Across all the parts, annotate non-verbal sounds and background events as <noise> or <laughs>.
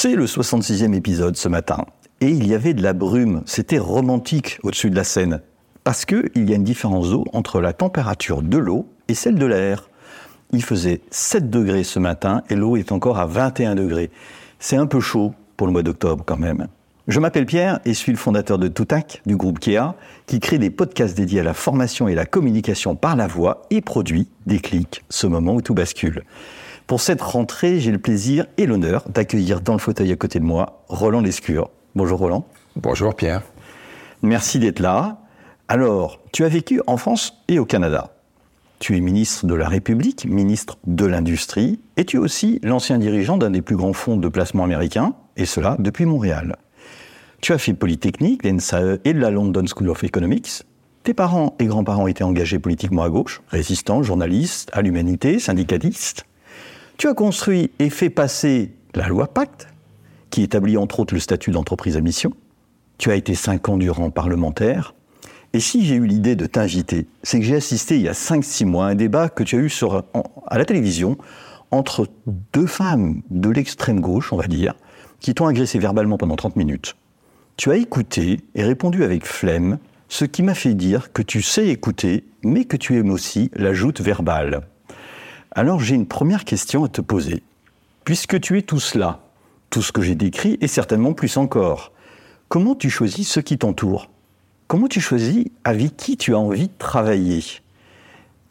C'est le 66e épisode ce matin. Et il y avait de la brume. C'était romantique au-dessus de la Seine. Parce qu'il y a une différence d'eau entre la température de l'eau et celle de l'air. Il faisait 7 degrés ce matin et l'eau est encore à 21 degrés. C'est un peu chaud pour le mois d'octobre quand même. Je m'appelle Pierre et suis le fondateur de Toutac, du groupe Kea, qui crée des podcasts dédiés à la formation et la communication par la voix et produit des clics, ce moment où tout bascule. Pour cette rentrée, j'ai le plaisir et l'honneur d'accueillir dans le fauteuil à côté de moi Roland Lescure. Bonjour Roland. Bonjour Pierre. Merci d'être là. Alors, tu as vécu en France et au Canada. Tu es ministre de la République, ministre de l'Industrie, et tu es aussi l'ancien dirigeant d'un des plus grands fonds de placement américains, et cela depuis Montréal. Tu as fait Polytechnique, l'ENSAE et la London School of Economics. Tes parents et grands-parents étaient engagés politiquement à gauche, résistants, journalistes, à l'humanité, syndicalistes. Tu as construit et fait passer la loi Pacte, qui établit entre autres le statut d'entreprise à mission. Tu as été cinq ans durant parlementaire. Et si j'ai eu l'idée de t'inviter, c'est que j'ai assisté il y a 5-6 mois à un débat que tu as eu à la télévision entre deux femmes de l'extrême gauche, on va dire, qui t'ont agressé verbalement pendant 30 minutes. Tu as écouté et répondu avec flemme, ce qui m'a fait dire que tu sais écouter, mais que tu aimes aussi la joute verbale. Alors j'ai une première question à te poser. Puisque tu es tout cela, tout ce que j'ai décrit et certainement plus encore, comment tu choisis ceux qui t'entourent Comment tu choisis avec qui tu as envie de travailler?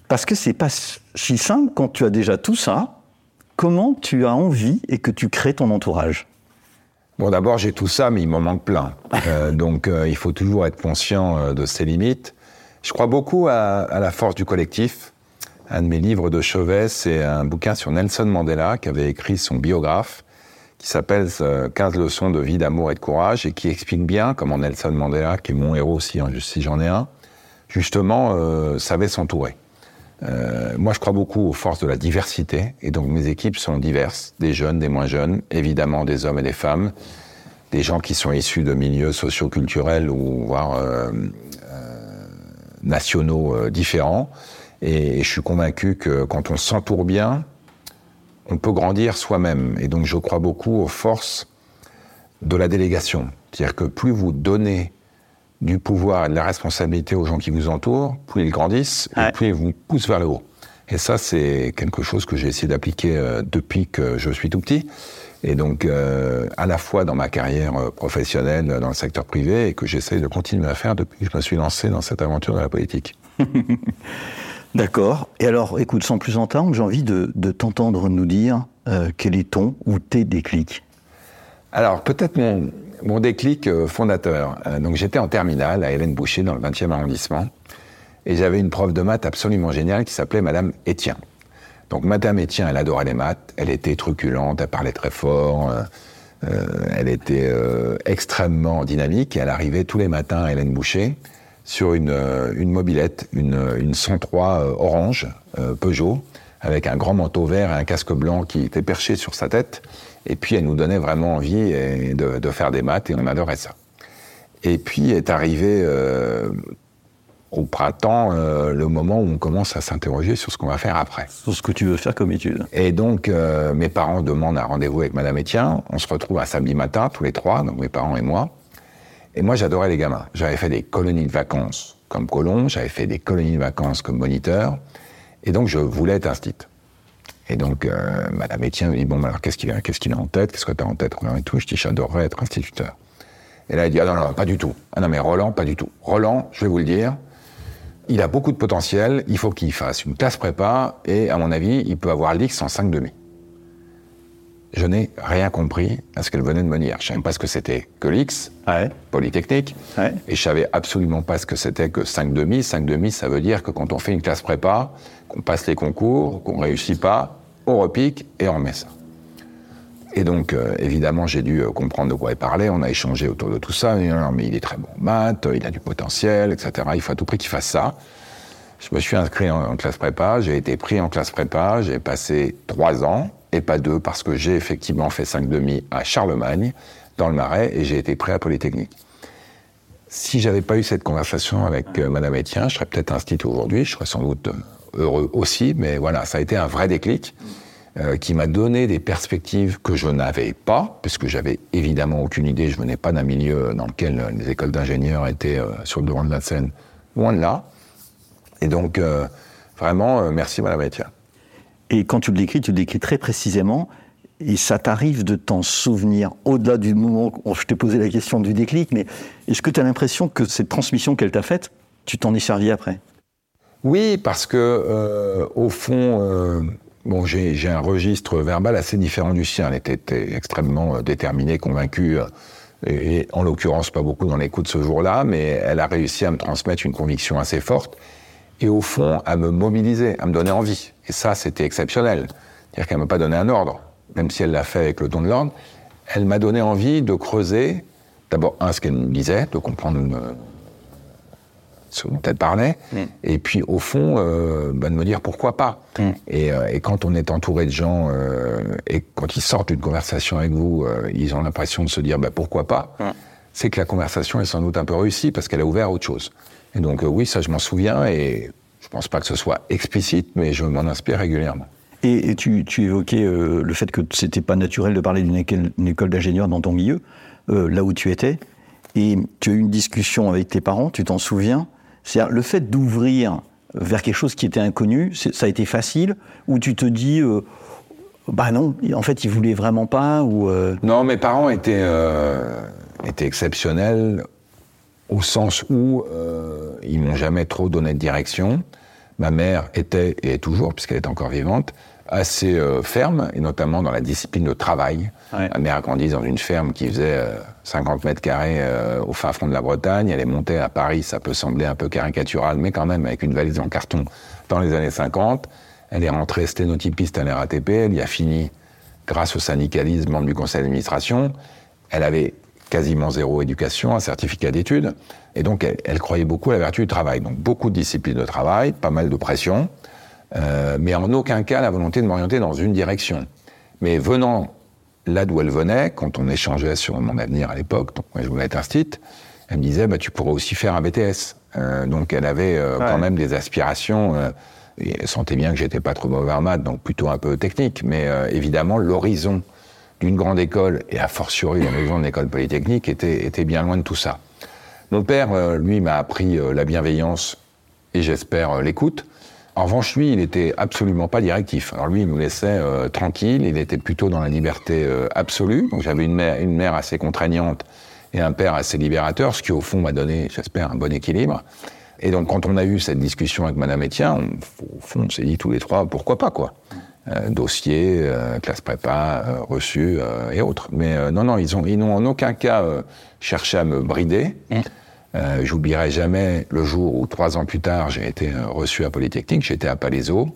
Parce que c'est pas si simple quand tu as déjà tout ça. Comment tu as envie et que tu crées ton entourage? Bon, d'abord, j'ai tout ça, mais il m'en manque plein. <laughs> Euh, donc, euh, il faut toujours être conscient euh, de ses limites. Je crois beaucoup à, à la force du collectif. Un de mes livres de chevet, c'est un bouquin sur Nelson Mandela, qui avait écrit son biographe, qui s'appelle euh, 15 leçons de vie, d'amour et de courage, et qui explique bien comment Nelson Mandela, qui est mon héros si j'en ai un, justement, euh, savait s'entourer. Euh, moi, je crois beaucoup aux forces de la diversité, et donc mes équipes sont diverses, des jeunes, des moins jeunes, évidemment des hommes et des femmes, des gens qui sont issus de milieux socioculturels ou voire euh, euh, nationaux euh, différents. Et je suis convaincu que quand on s'entoure bien, on peut grandir soi-même. Et donc, je crois beaucoup aux forces de la délégation. C'est-à-dire que plus vous donnez du pouvoir et de la responsabilité aux gens qui vous entourent, plus ils grandissent Ouais. et plus ils vous poussent vers le haut. Et ça, c'est quelque chose que j'ai essayé d'appliquer euh, depuis que je suis tout petit. Et donc, euh, à la fois dans ma carrière euh, professionnelle dans le secteur privé et que j'essaye de continuer à faire depuis que je me suis lancé dans cette aventure de la politique. <laughs> D'accord. Et alors, écoute, sans plus entendre, j'ai envie de, t'entendre nous dire euh, quel est ton ou tes déclics. Alors, peut-être mon, déclic euh, fondateur. Euh, donc, j'étais en terminale à Hélène Boucher, dans le 20e arrondissement. Et j'avais une prof de maths absolument géniale qui s'appelait Madame Étien. Donc, Madame Étien, elle adorait les maths. Elle était truculente, elle parlait très fort. elle était extrêmement dynamique. Et elle arrivait tous les matins à Hélène Boucher sur une, euh, une mobilette, une, une 103 euh, orange euh, Peugeot, avec un grand manteau vert et un casque blanc qui était perché sur sa tête. Et puis elle nous donnait vraiment envie de, de faire des maths et on adorait ça. Et puis est arrivé euh, au printemps euh, le moment où on commence à s'interroger sur ce qu'on va faire après. Sur ce que tu veux faire comme étude. Et donc, euh, mes parents demandent un rendez-vous avec Madame Etienne. On se retrouve un samedi matin, tous les trois, donc mes parents et moi. Et moi, j'adorais les gamins. J'avais fait des colonies de vacances comme colon, j'avais fait des colonies de vacances comme moniteur. Et donc, je voulais être instit. Et donc, euh, Madame Etienne me dit, bon, alors qu'est-ce qu'il a, qu'est-ce qu'il a en tête? Qu'est-ce que tu as en tête Roland et tout? Je dis, j'adorerais être instituteur. Et là, il dit, ah non, non, pas du tout. Ah non, mais Roland, pas du tout. Roland, je vais vous le dire, il a beaucoup de potentiel, il faut qu'il fasse une classe prépa, et à mon avis, il peut avoir l'X en 5 demi. Je n'ai rien compris à ce qu'elle venait de me dire. Je savais pas ce que c'était que l'X, Ouais. Polytechnique, Ouais. et je savais absolument pas ce que c'était que 5 demi. 5 demi, ça veut dire que quand on fait une classe prépa, qu'on passe les concours, qu'on réussit pas, on repique et on remet ça. Et donc, euh, évidemment, j'ai dû euh, comprendre de quoi il parlait. On a échangé autour de tout ça. Dit, non, mais il est très bon en maths, euh, il a du potentiel, etc. Il faut à tout prix qu'il fasse ça. Je me suis inscrit en, en classe prépa, j'ai été pris en classe prépa, j'ai passé trois ans, et pas deux, parce que j'ai effectivement fait cinq demi à Charlemagne, dans le Marais, et j'ai été prêt à Polytechnique. Si j'avais pas eu cette conversation avec euh, Madame Etienne, je serais peut-être institut aujourd'hui, je serais sans doute euh, heureux aussi, mais voilà, ça a été un vrai déclic euh, qui m'a donné des perspectives que je n'avais pas, puisque j'avais évidemment aucune idée, je venais pas d'un milieu dans lequel euh, les écoles d'ingénieurs étaient sur le devant de la scène, loin de là. Et donc, vraiment, merci Madame Etienne. Et quand tu le décris, tu le décris très précisément. Et ça t'arrive de t'en souvenir au-delà du moment où je t'ai posé la question du déclic, mais est-ce que tu as l'impression que cette transmission qu'elle t'a faite, tu t'en es servi après? Oui, parce que euh, au fond, euh, bon, j'ai un registre verbal assez différent du sien. Elle était, extrêmement euh, déterminée, convaincue, et, et en l'occurrence pas beaucoup dans de ce jour-là, mais elle a réussi à me transmettre une conviction assez forte et au fond à me mobiliser, à me donner envie. Et ça, c'était exceptionnel. C'est-à-dire qu'elle m'a pas donné un ordre, même si elle l'a fait avec le don de l'ordre. Elle m'a donné envie de creuser, d'abord, un, ce qu'elle me disait, de comprendre euh, ce dont elle parlait, et puis au fond, euh, bah, de me dire pourquoi pas. Et, euh, et quand on est entouré de gens, euh, et quand ils sortent d'une conversation avec vous, ils ont l'impression de se dire bah, pourquoi pas, c'est que la conversation est sans doute un peu réussie parce qu'elle a ouvert à autre chose. Et donc euh, oui, ça je m'en souviens, et je pense pas que ce soit explicite, mais je m'en inspire régulièrement. Et, et tu, tu évoquais euh, le fait que c'était pas naturel de parler d'une école, d'ingénieur dans ton milieu, euh, là où tu étais. Et tu as eu une discussion avec tes parents, tu t'en souviens C'est-à-dire le fait d'ouvrir vers quelque chose qui était inconnu, ça a été facile Ou tu te dis, euh, bah non, en fait, ils voulaient vraiment pas ou Non, mes parents étaient, étaient exceptionnels au sens où euh, ils m'ont jamais trop donné de direction. Ma mère était, et est toujours, puisqu'elle est encore vivante, assez euh, ferme, et notamment dans la discipline de travail. Ouais. Ma mère a grandi dans une ferme qui faisait euh, 50 mètres carrés euh, au fin fond de la Bretagne. Elle est montée à Paris, ça peut sembler un peu caricatural, mais quand même avec une valise en carton dans les années 50. Elle est rentrée sténotypiste à la RATP, elle y a fini grâce au syndicalisme, membre du conseil d'administration. Elle avait quasiment zéro éducation, un certificat d'études, et donc elle, elle croyait beaucoup à la vertu du travail. Donc beaucoup de discipline de travail, pas mal de pression, euh, mais en aucun cas la volonté de m'orienter dans une direction. Mais venant là d'où elle venait, quand on échangeait sur mon avenir à l'époque, donc moi je voulais être instite, elle me disait bah, tu pourrais aussi faire un BTS. Euh, donc elle avait euh, quand même des aspirations. euh, et elle sentait bien que j'étais pas trop mauvais en maths, donc plutôt un peu technique. Mais évidemment, l'horizon d'une grande école, et a fortiori l'horizon d'une école polytechnique, était, était bien loin de tout ça. Mon père, euh, lui, m'a appris euh, la bienveillance et j'espère euh, l'écoute. En revanche, lui, il était absolument pas directif. Alors lui, il me laissait euh, tranquille, il était plutôt dans la liberté absolue. Donc j'avais une mère, une mère assez contraignante et un père assez libérateur, ce qui au fond m'a donné, j'espère, un bon équilibre. Et donc quand on a eu cette discussion avec Madame Etienne, on, au fond, on s'est dit tous les trois, pourquoi pas quoi Euh, Dossier, euh, classe prépa, euh, reçu euh, et autres. Mais non, non, ils ont, ils n'ont en aucun cas cherché à me brider. Euh, J'oublierai jamais le jour où, trois ans plus tard, j'ai été reçu à Polytechnique, j'étais à Palaiso.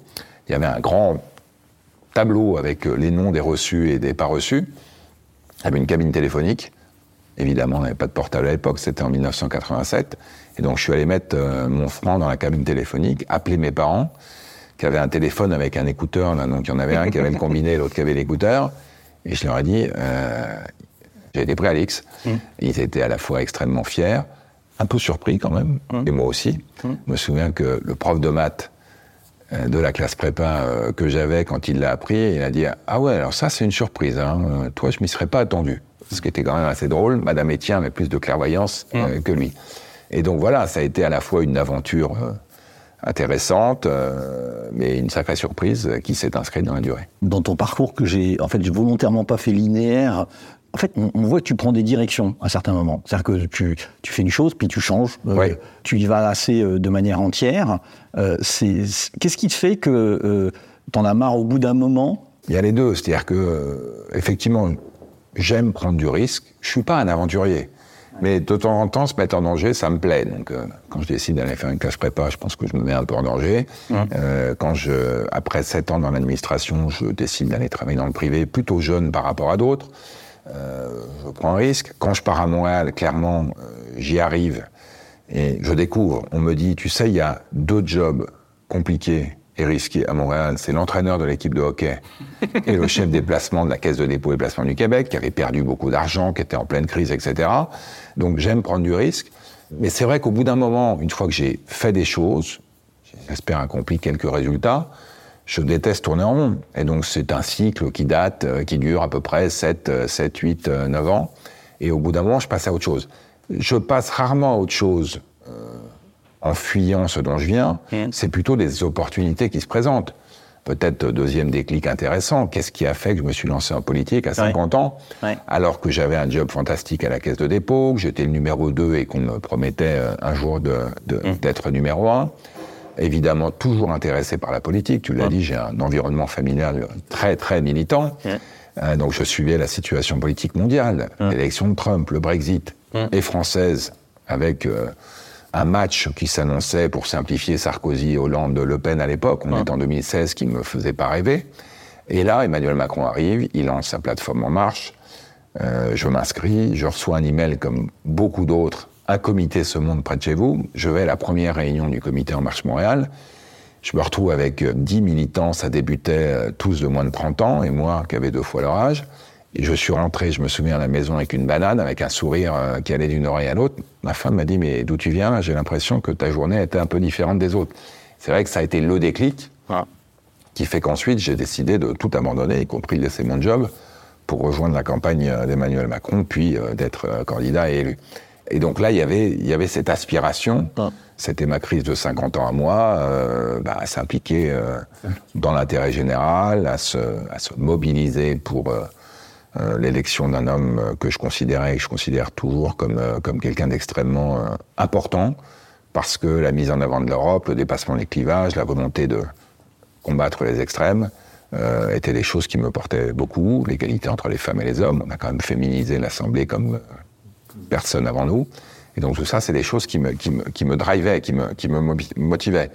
Il y avait un grand tableau avec les noms des reçus et des pas reçus. Il y avait une cabine téléphonique. Évidemment, on n'avait pas de portable à l'époque, c'était en 1987. Et donc, je suis allé mettre mon franc dans la cabine téléphonique, appeler mes parents, qui avaient un téléphone avec un écouteur. Là, donc, il y en avait un qui avait le combiné, l'autre qui avait l'écouteur. Et je leur ai dit, euh, j'ai été pris à l'X. Ils étaient à la fois extrêmement fiers, un peu surpris quand même, et moi aussi. Je me souviens que le prof de maths euh, de la classe prépa euh, que j'avais quand il l'a appris, il a dit Ah ouais, alors ça c'est une surprise, hein. Toi je m'y serais pas attendu. Ce qui était quand même assez drôle, Madame Etienne avait plus de clairvoyance que lui. Et donc voilà, ça a été à la fois une aventure intéressante, euh, mais une sacrée surprise qui s'est inscrite dans la durée. dans ton parcours que j'ai, en fait, j'ai volontairement pas fait linéaire en fait, on, on voit que tu prends des directions à certains moments. C'est-à-dire que tu, tu fais une chose, puis tu changes. Euh. Tu y vas assez euh, de manière entière. Qu'est-ce qui te fait que euh, t'en as marre au bout d'un moment? Il y a les deux, c'est-à-dire que effectivement, j'aime prendre du risque. Je suis pas un aventurier, mais de temps en temps, se mettre en danger, ça me plaît. Donc, euh, quand je décide d'aller faire une classe prépa, je pense que je me mets un peu en danger. Euh, quand je, après sept ans dans l'administration, je décide d'aller travailler dans le privé, plutôt jeune par rapport à d'autres. Euh, je prends un risque. Quand je pars à Montréal, clairement, euh, j'y arrive et je découvre. On me dit, tu sais, il y a deux jobs compliqués et risqués à Montréal. C'est l'entraîneur de l'équipe de hockey et le chef des placements de la Caisse de dépôt et placement du Québec, qui avait perdu beaucoup d'argent, qui était en pleine crise, etc. Donc j'aime prendre du risque. Mais c'est vrai qu'au bout d'un moment, une fois que j'ai fait des choses, j'espère accompli quelques résultats, je déteste tourner en rond. Et donc c'est un cycle qui date, euh, qui dure à peu près 7, euh, 7 8, euh, 9 ans. Et au bout d'un moment, je passe à autre chose. Je passe rarement à autre chose euh, en fuyant ce dont je viens. C'est plutôt des opportunités qui se présentent. Peut-être euh, deuxième déclic intéressant, qu'est-ce qui a fait que je me suis lancé en politique à 50 ans, Ouais. alors que j'avais un job fantastique à la caisse de dépôt, que j'étais le numéro 2 et qu'on me promettait euh, un jour de- d'être numéro 1 évidemment toujours intéressé par la politique. Tu l'as dit, j'ai un environnement familial très très militant. Euh, donc je suivais la situation politique mondiale, l'élection de Trump, le Brexit, et française, avec euh, un match qui s'annonçait, pour simplifier, Sarkozy, Hollande, Le Pen à l'époque. On est en 2016, qui ne me faisait pas rêver. Et là, Emmanuel Macron arrive, il lance sa plateforme En Marche. Euh, je m'inscris, je reçois un email comme beaucoup d'autres. Un comité se monte près de chez vous. Je vais à la première réunion du comité En Marche Montréal. Je me retrouve avec euh, 10 militants, ça débutait euh, tous de moins de 30 ans, et moi qui avais deux fois leur âge. Et je suis rentré, je me souviens, à la maison avec une banane, avec un sourire euh, qui allait d'une oreille à l'autre. Ma femme m'a dit, mais d'où tu viens? J'ai l'impression que ta journée était un peu différente des autres. C'est vrai que ça a été le déclic qui fait qu'ensuite j'ai décidé de tout abandonner, y compris de laisser mon job, pour rejoindre la campagne euh, d'Emmanuel Macron, puis euh, d'être candidat et élu. Et donc là, il y avait, il y avait cette aspiration. C'était ma crise de 50 ans à moi, euh, bah, à s'impliquer euh, dans l'intérêt général, à se, à se mobiliser pour euh, euh, l'élection d'un homme euh, que je considérais et que je considère toujours comme, euh, comme quelqu'un d'extrêmement important, parce que la mise en avant de l'Europe, le dépassement des clivages, la volonté de combattre les extrêmes, étaient des choses qui me portaient beaucoup. L'égalité entre les femmes et les hommes, on a quand même féminisé l'Assemblée comme personne avant nous. Et donc tout ça, c'est des choses qui me, qui me, qui me drivaient, qui me, qui me motivaient.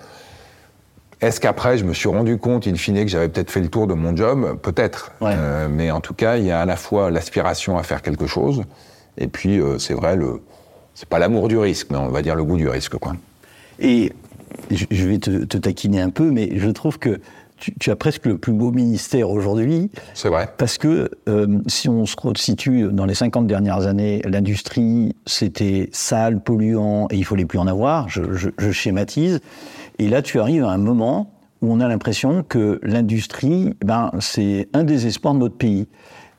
Est-ce qu'après, je me suis rendu compte, in fine, que j'avais peut-être fait le tour de mon job Peut-être. Ouais. Euh, mais en tout cas, il y a à la fois l'aspiration à faire quelque chose, et puis, euh, c'est vrai, le, c'est pas l'amour du risque, mais on va dire le goût du risque, quoi. Et je vais te, te taquiner un peu, mais je trouve que tu, tu as presque le plus beau ministère aujourd'hui. C'est vrai. Parce que euh, si on se situe dans les 50 dernières années, l'industrie, c'était sale, polluant, et il fallait plus en avoir, je, je- je schématise. Et là, tu arrives à un moment où on a l'impression que l'industrie, ben, c'est un des espoirs de notre pays.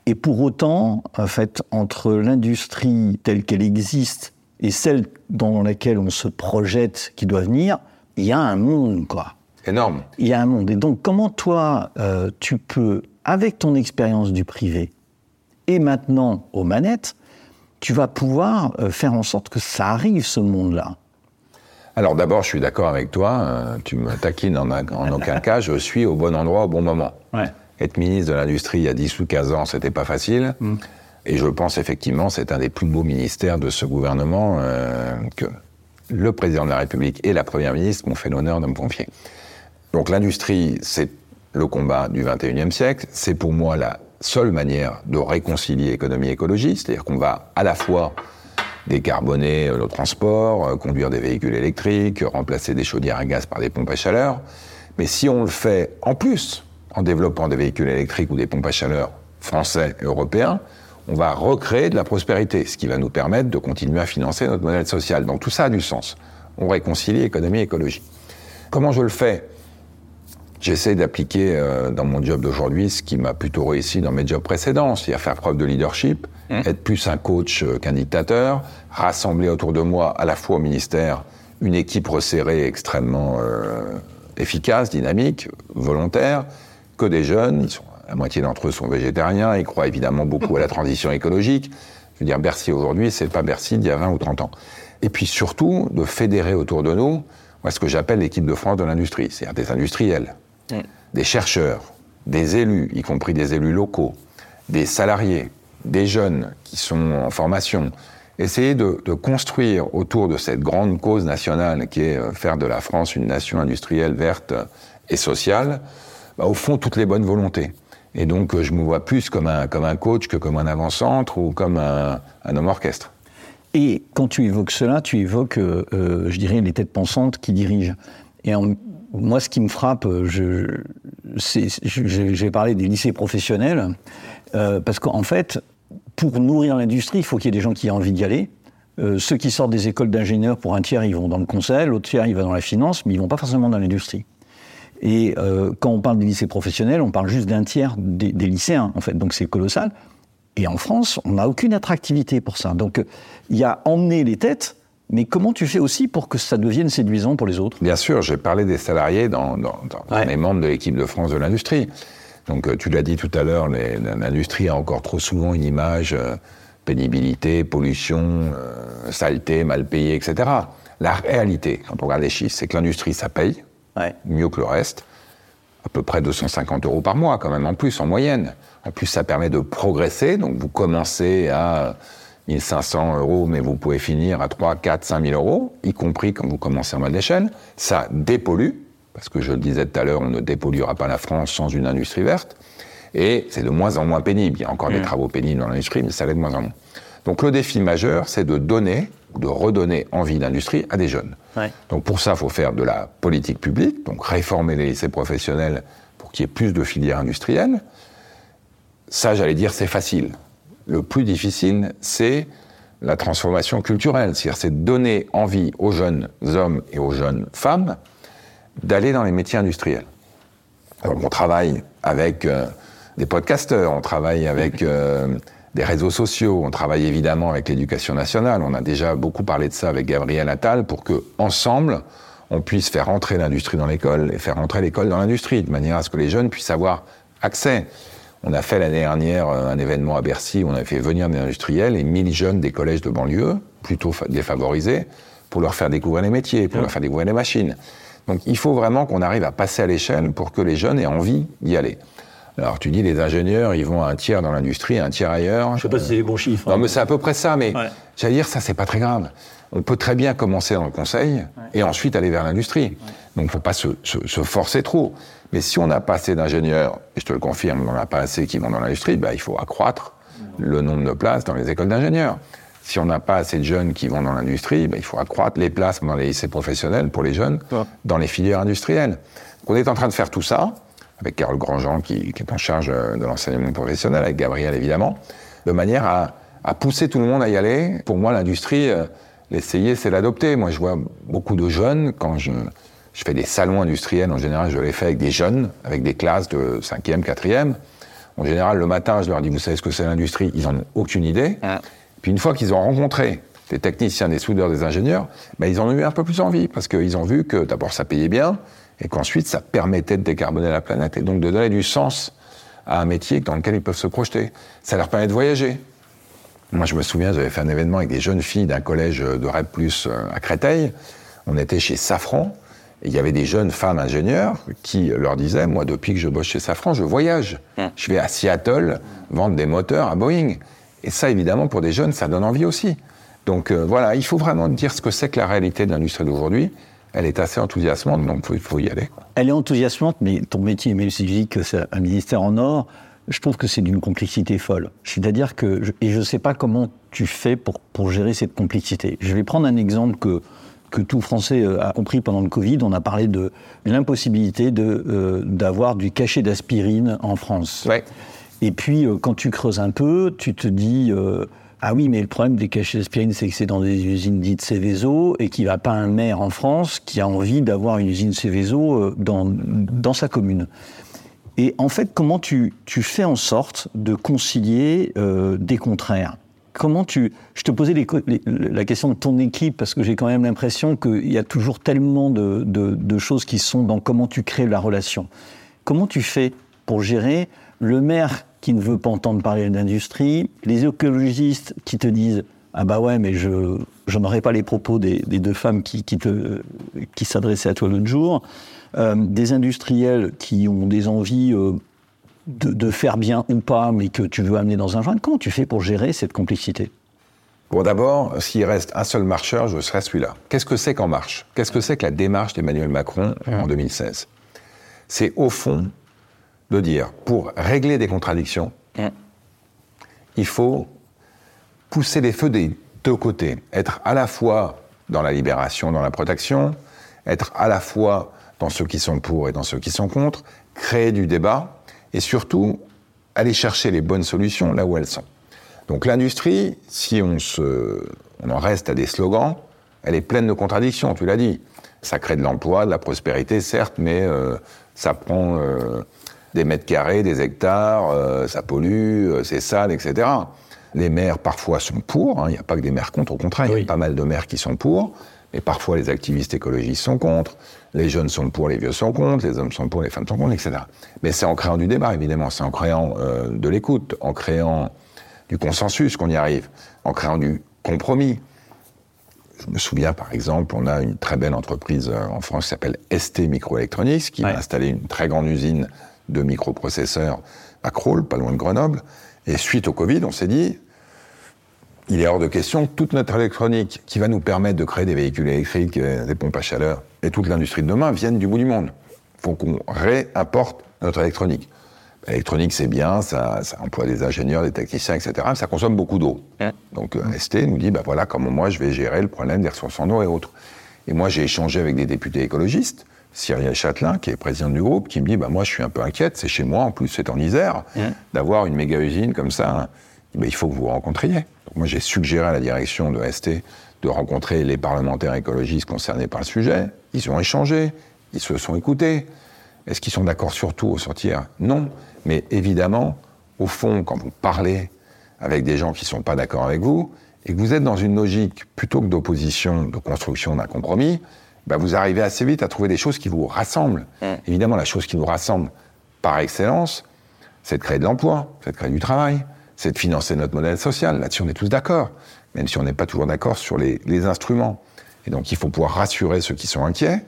Et pour autant, en fait, entre l'industrie telle qu'elle existe et celle dans laquelle on se projette qui doit venir, il y a un monde, quoi Énorme. il y a un monde. Et donc, comment toi, euh, tu peux, avec ton expérience du privé et maintenant aux manettes, tu vas pouvoir euh, faire en sorte que ça arrive, ce monde-là? Alors d'abord, je suis d'accord avec toi. euh, tu me taquines en, en aucun <laughs> cas. Je suis au bon endroit au bon moment. Ouais. Être ministre de l'Industrie il y a 10 ou 15 ans, c'était pas facile. Et je pense effectivement c'est un des plus beaux ministères de ce gouvernement euh, que le président de la République et la première ministre m'ont fait l'honneur de me confier. Donc l'industrie, c'est le combat du 21e siècle. C'est pour moi la seule manière de réconcilier économie et écologie. C'est-à-dire qu'on va à la fois décarboner euh, le transport, euh, conduire des véhicules électriques, remplacer des chaudières à gaz par des pompes à chaleur. Mais si on le fait en plus en développant des véhicules électriques ou des pompes à chaleur français et européens, on va recréer de la prospérité, ce qui va nous permettre de continuer à financer notre modèle social. Donc tout ça a du sens. On réconcilie économie et écologie. Comment je le fais? J'essaie d'appliquer euh, dans mon job d'aujourd'hui ce qui m'a plutôt réussi dans mes jobs précédents, c'est-à-dire faire preuve de leadership, être plus un coach euh, qu'un dictateur, rassembler autour de moi, à la fois au ministère, une équipe resserrée extrêmement euh, efficace, dynamique, volontaire, que des jeunes, ils sont La moitié d'entre eux sont végétariens, ils croient évidemment beaucoup à la transition écologique. Je veux dire, Bercy aujourd'hui, c'est pas Bercy d'il y a 20 ou 30 ans. Et puis surtout, de fédérer autour de nous, moi, ce que j'appelle l'équipe de France de l'industrie, c'est-à-dire des industriels, des chercheurs, des élus, y compris des élus locaux, des salariés, des jeunes qui sont en formation, essayer de, construire autour de cette grande cause nationale qui est euh, faire de la France une nation industrielle verte et sociale, bah, au fond, toutes les bonnes volontés. Et donc, euh, je me vois plus comme un, comme un coach que comme un avant-centre ou comme un, homme orchestre. Et quand tu évoques cela, tu évoques, euh, je dirais, les têtes pensantes qui dirigent. Et moi, ce qui me frappe, je, j'ai parlé des lycées professionnels, euh, parce qu'en fait, pour nourrir l'industrie, il faut qu'il y ait des gens qui aient envie d'y aller. Euh, ceux qui sortent des écoles d'ingénieurs, pour un tiers, ils vont dans le conseil, l'autre tiers, il va dans la finance, mais ils vont pas forcément dans l'industrie. Et euh, quand on parle des lycées professionnels, on parle juste d'un tiers des, des, lycéens, en fait. Donc c'est colossal. Et en France, on n'a aucune attractivité pour ça. Donc il y a emmener les têtes, mais comment tu fais aussi pour que ça devienne séduisant pour les autres? Bien sûr, j'ai parlé des salariés dans, dans, dans ouais. les membres de l'équipe de France de l'industrie. Donc euh, tu l'as dit tout à l'heure, l'industrie a encore trop souvent une image euh, pénibilité, pollution, euh, saleté, mal payé, etc. La réalité, quand on regarde les chiffres, c'est que l'industrie, ça paye, ouais. mieux que le reste, à peu près 250 euros par mois, quand même, en plus, en moyenne. En plus, ça permet de progresser, donc vous commencez à 1500 euros, mais vous pouvez finir à 3, 4, 5000 euros, y compris quand vous commencez en mode d'échelle. Ça dépollue, parce que je le disais tout à l'heure, on ne dépolluera pas la France sans une industrie verte. Et c'est de moins en moins pénible. Il y a encore mmh. des travaux pénibles dans l'industrie, mais ça l'est de moins en moins. Donc le défi majeur, c'est de donner, de redonner envie d'industrie à des jeunes. Ouais. Donc pour ça, il faut faire de la politique publique, donc réformer les lycées professionnels pour qu'il y ait plus de filières industrielles. Ça, j'allais dire, c'est facile. Le plus difficile, c'est la transformation culturelle, c'est-à-dire c'est donner envie aux jeunes hommes et aux jeunes femmes d'aller dans les métiers industriels. On travaille avec euh, des podcasteurs, on travaille avec euh, des réseaux sociaux, on travaille évidemment avec l'éducation nationale. On a déjà beaucoup parlé de ça avec Gabriel Attal pour que ensemble on puisse faire entrer l'industrie dans l'école et faire entrer l'école dans l'industrie de manière à ce que les jeunes puissent avoir accès. On a fait l'année dernière euh, un événement à Bercy où on a fait venir des industriels et 1000 jeunes des collèges de banlieue, plutôt défavorisés, pour leur faire découvrir les métiers, pour leur faire découvrir les machines. Donc il faut vraiment qu'on arrive à passer à l'échelle pour que les jeunes aient envie d'y aller. Alors tu dis les ingénieurs, ils vont un tiers dans l'industrie, un tiers ailleurs. Je sais pas si c'est les bons chiffres. Non, hein. mais c'est à peu près ça. Mais ouais. j'allais dire ça, c'est pas très grave. On peut très bien commencer dans le conseil ouais. et ensuite aller vers l'industrie. Ouais. Donc il faut pas se, se, se, forcer trop. Mais si on n'a pas assez d'ingénieurs, et je te le confirme, on n'a pas assez qui vont dans l'industrie, bah, il faut accroître le nombre de places dans les écoles d'ingénieurs. Si on n'a pas assez de jeunes qui vont dans l'industrie, bah, il faut accroître les places dans les lycées professionnels pour les jeunes dans les filières industrielles. Donc on est en train de faire tout ça avec Carole Grandjean qui, qui, est en charge euh, de l'enseignement professionnel, avec Gabriel évidemment, de manière à, à, pousser tout le monde à y aller. Pour moi, l'industrie, euh, l'essayer, c'est l'adopter. Moi, je vois beaucoup de jeunes, quand je, je, fais des salons industriels, en général, je les fais avec des jeunes, avec des classes de 5e, 4e. En général, le matin, je leur dis, vous savez ce que c'est l'industrie? Ils n'en ont aucune idée. Ah. Puis une fois qu'ils ont rencontré des techniciens, des soudeurs, des ingénieurs, ben, ils en ont eu un peu plus envie, parce qu'ils ont vu que d'abord ça payait bien, et qu'ensuite ça permettait de décarboner la planète et donc de donner du sens à un métier dans lequel ils peuvent se projeter. Ça leur permet de voyager. Moi, je me souviens, j'avais fait un événement avec des jeunes filles d'un collège de REP+, à Créteil. On était chez Safran, et il y avait des jeunes femmes ingénieurs qui leur disaient, moi, depuis que je bosse chez Safran, je voyage. Je vais à Seattle vendre des moteurs à Boeing. Et ça, évidemment, pour des jeunes, ça donne envie aussi. Donc euh, voilà, il faut vraiment dire ce que c'est que la réalité de l'industrie d'aujourd'hui elle est assez enthousiasmante, donc il faut y aller. Elle est enthousiasmante, mais ton métier, même si je dis que c'est un ministère en or, je trouve que c'est d'une complexité folle. C'est-à-dire que, je, et je ne sais pas comment tu fais pour, pour gérer cette complexité. Je vais prendre un exemple que, que tout Français a compris pendant le Covid. On a parlé de l'impossibilité euh, d'avoir du cachet d'aspirine en France. Ouais. Et puis, euh, quand tu creuses un peu, tu te dis... Euh, ah oui, mais le problème des cachets d'aspirine, c'est que c'est dans des usines dites Céveso et qu'il n'y a pas un maire en France qui a envie d'avoir une usine Céveso dans, dans sa commune. Et en fait, comment tu, tu fais en sorte de concilier euh, des contraires? Comment tu... Je te posais la question de ton équipe parce que j'ai quand même l'impression qu'il y a toujours tellement de, de, choses qui sont dans comment tu crées la relation. Comment tu fais pour gérer le maire qui ne veut pas entendre parler d'industrie, les écologistes qui te disent ah bah ouais, mais je j'en aurais pas les propos des, des deux femmes qui, qui te qui s'adressaient à toi l'autre jour, euh, des industriels qui ont des envies euh, de, de faire bien ou pas, mais que tu veux amener dans un joint. Comment tu fais pour gérer cette complexité Bon, d'abord, s'il reste un seul marcheur, je serai celui-là. Qu'est-ce que c'est qu'en marche? Qu'est-ce que c'est que la démarche d'Emmanuel Macron en 2016 C'est au fond de dire, pour régler des contradictions, il faut pousser les feux des deux côtés. Être à la fois dans la libération, dans la protection, être à la fois dans ceux qui sont pour et dans ceux qui sont contre, créer du débat et surtout aller chercher les bonnes solutions là où elles sont. Donc l'industrie, si on, se, on en reste à des slogans, elle est pleine de contradictions, tu l'as dit. Ça crée de l'emploi, de la prospérité, certes, mais euh, ça prend euh, des mètres carrés, des hectares, euh, ça pollue, c'est sale, etc. Les maires, parfois, sont pour. hein. Il n'y a pas que des maires contre, au contraire, il y a pas mal de maires qui sont pour. Mais parfois, les activistes écologistes sont contre. Les jeunes sont pour, les vieux sont contre. Les hommes sont pour, les femmes sont contre, etc. Mais c'est en créant du débat, évidemment. C'est en créant euh, de l'écoute, en créant du consensus qu'on y arrive, en créant du compromis. Je me souviens, par exemple, on a une très belle entreprise euh, en France qui s'appelle ST Microelectronics, qui Ouais. a installé une très grande usine de microprocesseurs à Crolles, pas loin de Grenoble. Et suite au Covid, on s'est dit, il est hors de question que toute notre électronique qui va nous permettre de créer des véhicules électriques, euh, des pompes à chaleur et toute l'industrie de demain vienne du bout du monde. Il faut qu'on réimporte notre électronique. L'électronique, c'est bien, ça, ça emploie des ingénieurs, des techniciens, etc. Mais ça consomme beaucoup d'eau. Donc euh, ST nous dit, bah voilà comment moi je vais gérer le problème des ressources en eau et autres. Et moi, j'ai échangé avec des députés écologistes, Cyrielle Châtelain, qui est président du groupe, qui me dit, bah moi je suis un peu inquiète, c'est chez moi, en plus c'est en Isère, d'avoir une méga usine comme ça. Bah, il faut que vous vous rencontriez. Donc moi, j'ai suggéré à la direction de ST de rencontrer les parlementaires écologistes concernés par le sujet. Ils ont échangé, ils se sont écoutés. Est-ce qu'ils sont d'accord sur tout au sortir? Non. Mais évidemment, au fond, quand vous parlez avec des gens qui ne sont pas d'accord avec vous, et que vous êtes dans une logique plutôt que d'opposition, de construction d'un compromis, bah, vous arrivez assez vite à trouver des choses qui vous rassemblent. Évidemment, la chose qui vous rassemble par excellence, c'est de créer de l'emploi, c'est de créer du travail, c'est de financer notre modèle social. Là-dessus, on est tous d'accord, même si on n'est pas toujours d'accord sur les, instruments. Et donc, il faut pouvoir rassurer ceux qui sont inquiets,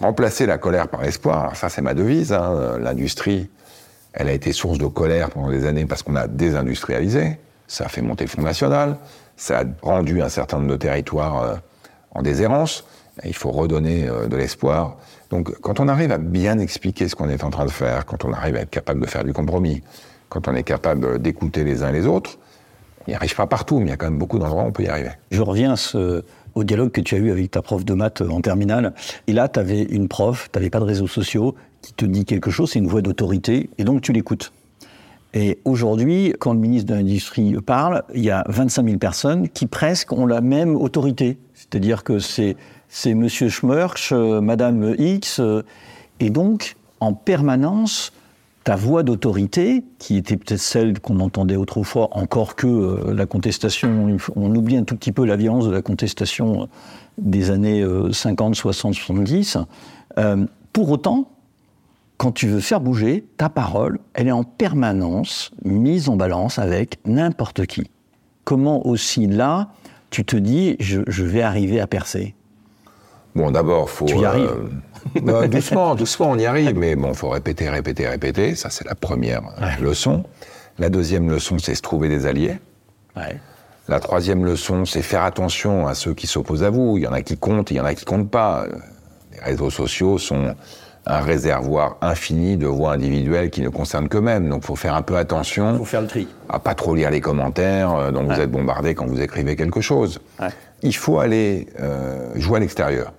remplacer la colère par l'espoir. Ça, c'est ma devise. hein. L'industrie, elle a été source de colère pendant des années parce qu'on a désindustrialisé. Ça a fait monter le Front National. Ça a rendu un certain nombre de territoires euh, en déshérence. Il faut redonner euh, de l'espoir. Donc, quand on arrive à bien expliquer ce qu'on est en train de faire, quand on arrive à être capable de faire du compromis, quand on est capable d'écouter les uns les autres, on n'y arrive pas partout, mais il y a quand même beaucoup d'endroits où on peut y arriver. Je reviens au dialogue que tu as eu avec ta prof de maths en terminale. Et là, tu avais une prof, tu n'avais pas de réseaux sociaux, qui te dit quelque chose, c'est une voix d'autorité, et donc tu l'écoutes. Et aujourd'hui, quand le ministre de l'Industrie parle, il y a 25 000 personnes qui presque ont la même autorité. C'est-à-dire que c'est c'est Monsieur Schmerch, euh, Madame X, euh, et donc en permanence, ta voix d'autorité, qui était peut-être celle qu'on entendait autrefois, encore que euh, la contestation, on oublie un tout petit peu la violence de la contestation euh, des années euh, 50, 60, 70. Euh, pour autant, quand tu veux faire bouger, ta parole, elle est en permanence mise en balance avec n'importe qui. Comment aussi là, tu te dis, je, je vais arriver à percer? Bon, d'abord, faut. Tu y arrives. Bah, <laughs> doucement, doucement, on y arrive. Mais bon, faut répéter, répéter, répéter. Ça, c'est la première euh, leçon. La deuxième leçon, c'est se trouver des alliés. Ouais. La troisième leçon, c'est faire attention à ceux qui s'opposent à vous. Il y en a qui comptent, il y en a qui comptent pas. Les réseaux sociaux sont un réservoir infini de voix individuelles qui ne concernent qu'eux-mêmes. Donc, faut faire un peu attention faut faire le tri. à pas trop lire les commentaires euh, dont vous êtes bombardé quand vous écrivez quelque chose. Ouais. Il faut aller euh, jouer à l'extérieur.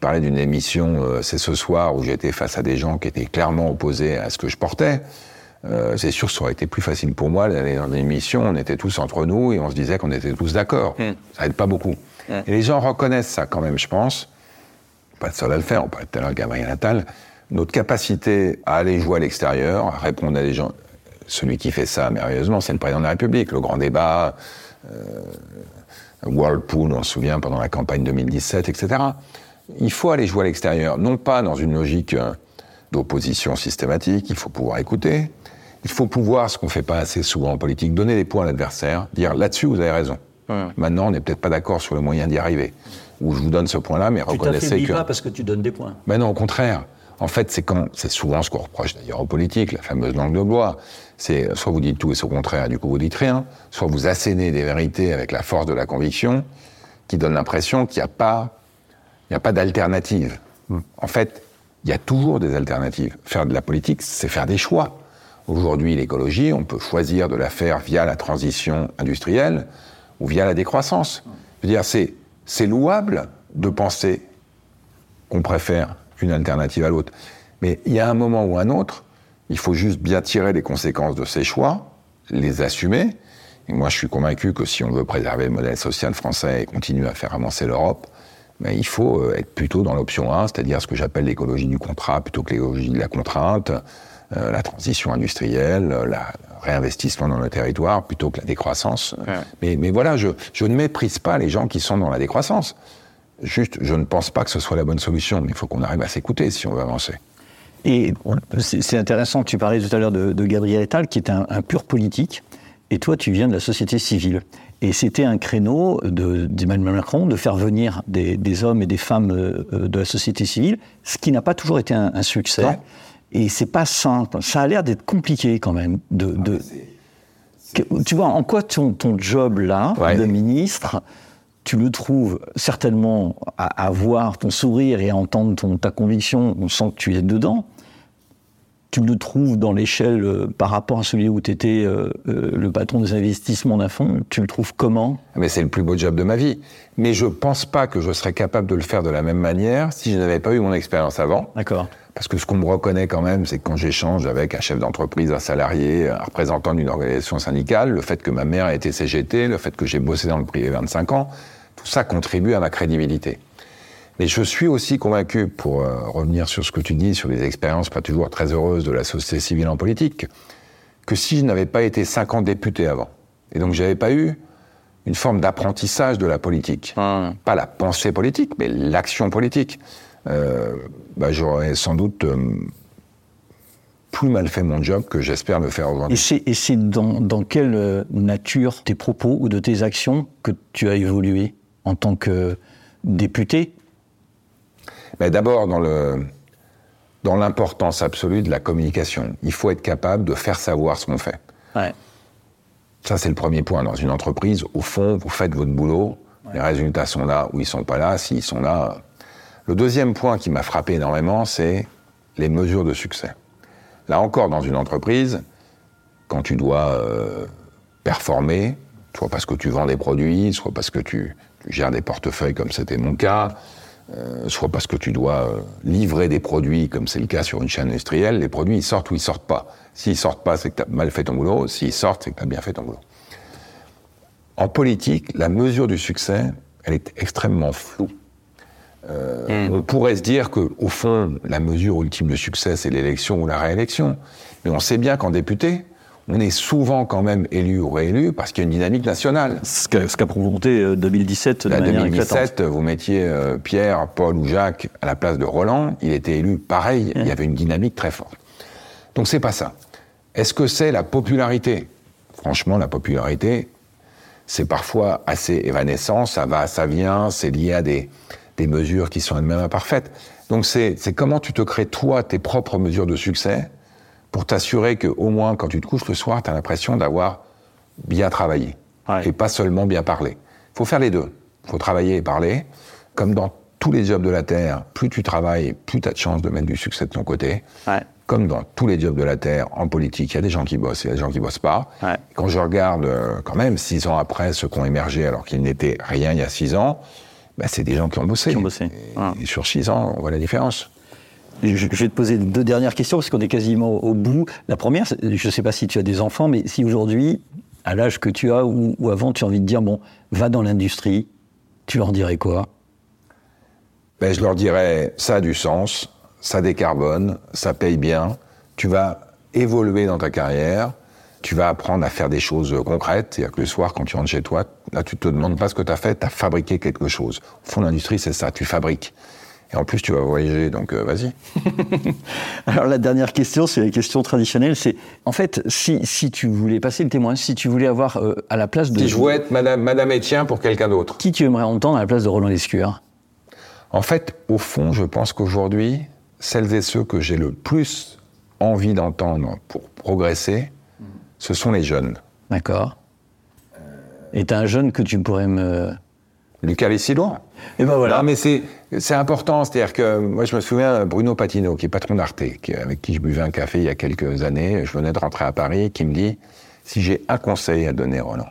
Parlais d'une émission, euh, c'est ce soir, où j'étais face à des gens qui étaient clairement opposés à ce que je portais. Euh, c'est sûr que ça aurait été plus facile pour moi d'aller dans une émission, on était tous entre nous et on se disait qu'on était tous d'accord. Ça aide pas beaucoup. Et les gens reconnaissent ça quand même, je pense. Pas le seul à le faire, on parlait tout à l'heure de Gabriel Attal. Notre capacité à aller jouer à l'extérieur, à répondre à des gens. Celui qui fait ça merveilleusement, c'est le président de la République. Le grand débat, euh, Whirlpool, on se souvient, pendant la campagne 2017, etc. Il faut aller jouer à l'extérieur, non pas dans une logique euh, d'opposition systématique, il faut pouvoir écouter, il faut pouvoir, ce qu'on ne fait pas assez souvent en politique, donner des points à l'adversaire, dire là-dessus vous avez raison. Maintenant, on n'est peut-être pas d'accord sur le moyen d'y arriver. Ou je vous donne ce point-là, mais Tu reconnaissez que. pas parce que tu donnes des points. Ben non, au contraire. En fait, c'est quand, c'est souvent ce qu'on reproche d'ailleurs aux politiques, la fameuse langue de bois. C'est soit vous dites tout et c'est au contraire, et du coup vous dites rien, soit vous assénez des vérités avec la force de la conviction, qui donne l'impression qu'il n'y a pas, il n'y a pas d'alternative. En fait, il y a toujours des alternatives. Faire de la politique, c'est faire des choix. Aujourd'hui, l'écologie, on peut choisir de la faire via la transition industrielle ou via la décroissance. Je veux dire, c'est, c'est louable de penser qu'on préfère une alternative à l'autre. Mais il y a un moment ou un autre, il faut juste bien tirer les conséquences de ces choix, les assumer. Et moi, je suis convaincu que si on veut préserver le modèle social français et continuer à faire avancer l'Europe, ben, il faut euh, être plutôt dans l'option 1, c'est-à-dire ce que j'appelle l'écologie du contrat plutôt que l'écologie de la contrainte, euh, la transition industrielle, euh, la- le réinvestissement dans le territoire plutôt que la décroissance. Mais, mais voilà, je, je ne méprise pas les gens qui sont dans la décroissance. Juste, je ne pense pas que ce soit la bonne solution, mais il faut qu'on arrive à s'écouter si on veut avancer. Et c'est c'est intéressant, tu parlais tout à l'heure de, de Gabriel Attal, qui est un, un pur politique, et toi, tu viens de la société civile. Et c'était un créneau de- d'Emmanuel Macron de faire venir des, des hommes et des femmes euh, euh, de la société civile, ce qui n'a pas toujours été un, un succès. Non. Et c'est pas simple. Ça a l'air d'être compliqué quand même. De, de- Que- tu vois, en quoi ton, ton job là, Ouais. de ministre, tu le trouves certainement à, à voir ton sourire et à entendre ton, ta conviction, on sent que tu es dedans. Tu le trouves dans l'échelle euh, par rapport à celui où tu étais euh, euh, le patron des investissements d'un fonds, tu le trouves comment? Mais c'est le plus beau job de ma vie. Mais je pense pas que je serais capable de le faire de la même manière si je n'avais pas eu mon expérience avant. D'accord. Parce que ce qu'on me reconnaît quand même, c'est que quand j'échange avec un chef d'entreprise, un salarié, un représentant d'une organisation syndicale, le fait que ma mère a été CGT, le fait que j'ai bossé dans le privé 25 ans, tout ça contribue à ma crédibilité. Mais je suis aussi convaincu, pour euh, revenir sur ce que tu dis, sur les expériences pas toujours très heureuses de la société civile en politique, que si je n'avais pas été 5 ans député avant, et donc j'avais pas eu une forme d'apprentissage de la politique, pas la pensée politique, mais l'action politique, euh, bah, j'aurais sans doute euh, plus mal fait mon job que j'espère le faire aujourd'hui. et c'est dans, dans quelle nature tes propos ou de tes actions que tu as évolué en tant que député? Mais d'abord dans le dans l'importance absolue de la communication. Il faut être capable de faire savoir ce qu'on fait. Ouais. Ça, c'est le premier point. Dans une entreprise, au fond, vous faites votre boulot, les résultats sont là ou ils sont pas là. S'ils sont là. Le deuxième point qui m'a frappé énormément, c'est les mesures de succès. Là encore, dans une entreprise, quand tu dois euh, performer, soit parce que tu vends des produits, soit parce que tu, tu gères des portefeuilles comme c'était mon cas, euh, soit parce que tu dois euh, livrer des produits comme c'est le cas sur une chaîne industrielle, les produits ils sortent ou ils sortent pas. S'ils sortent pas, c'est que tu as mal fait ton boulot. S'ils sortent, c'est que tu as bien fait ton boulot. En politique, la mesure du succès, elle est extrêmement floue. Euh, On pourrait se dire que, au fond, la mesure ultime de succès, c'est l'élection ou la réélection. Mais on sait bien qu'en député, on est souvent quand même élu ou réélu parce qu'il y a une dynamique nationale. Ce qu'a, euh, 2017 de La manière éclatante. 2017, vous mettiez euh, Pierre, Paul ou Jacques à la place de Roland, il était élu pareil, il y avait une dynamique très forte. Donc c'est pas ça. Est-ce que c'est la popularité? Franchement, la popularité, c'est parfois assez évanescent, ça va, ça vient, c'est lié à des, des mesures qui sont elles-mêmes imparfaites. Donc c'est c'est comment tu te crées toi tes propres mesures de succès pour t'assurer que au moins quand tu te couches le soir, tu as l'impression d'avoir bien travaillé Ouais. et pas seulement bien parlé. Il faut faire les deux. Il faut travailler et parler. Comme dans tous les jobs de la Terre, plus tu travailles, plus tu as de chances de mettre du succès de ton côté. Ouais. Comme dans tous les jobs de la Terre, en politique, il y a des gens qui bossent et il y a des gens qui bossent pas. Ouais. Quand je regarde, euh, quand même, six ans après, ceux qui ont émergé alors qu'ils n'étaient rien il y a six ans, ben, c'est des gens qui ont bossé. Qui ont bossé. Et, et sur six ans, on voit la différence. Je, vais te poser deux dernières questions parce qu'on est quasiment au, bout. La première, je ne sais pas si tu as des enfants, mais si aujourd'hui, à l'âge que tu as ou, ou avant, tu as envie de dire, bon, va dans l'industrie, tu leur dirais quoi? Ben, je leur dirais, ça a du sens, ça décarbone, ça paye bien, tu vas évoluer dans ta carrière, tu vas apprendre à faire des choses concrètes, c'est-à-dire que le soir, quand tu rentres chez toi, là, tu te demandes pas ce que tu as fait, tu as fabriqué quelque chose. Au fond, l'industrie, c'est ça, tu fabriques. Et en plus, tu vas voyager, donc euh, vas-y. <laughs> Alors la dernière question, c'est la question traditionnelle. C'est en fait, si, si tu voulais passer le témoin, si tu voulais avoir euh, à la place de Si je voulais être Madame, Madame Etienne pour quelqu'un d'autre. qui tu aimerais entendre à la place de Roland Lescure? En fait, au fond, je pense qu'aujourd'hui, celles et ceux que j'ai le plus envie d'entendre pour progresser, ce sont les jeunes. D'accord. Et t'as un jeune que tu pourrais me. Lucas Lessillois. Et ben voilà. Non, mais c'est, c'est important. C'est-à-dire que moi, je me souviens Bruno Patino, qui est patron d'Arte, qui- avec qui je buvais un café il y a quelques années. Je venais de rentrer à Paris, qui me dit si j'ai un conseil à donner, Roland,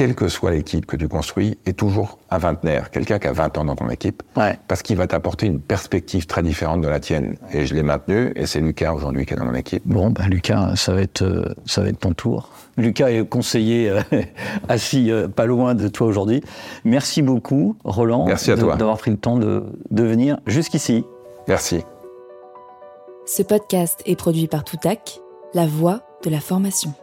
quelle que soit l'équipe que tu construis, est toujours un vingtenaire, quelqu'un qui a 20 ans dans ton équipe, Ouais. parce qu'il va t'apporter une perspective très différente de la tienne. Et je l'ai maintenu, et c'est Lucas aujourd'hui qui est dans mon équipe. Bon, ben Lucas, ça va être, euh, ça va être ton tour. Lucas est conseiller euh, <laughs> assis euh, pas loin de toi aujourd'hui. Merci beaucoup, Roland, Merci à de- toi. d'avoir pris le temps de, de venir jusqu'ici. Merci. Ce podcast est produit par Toutac, la voix de la formation.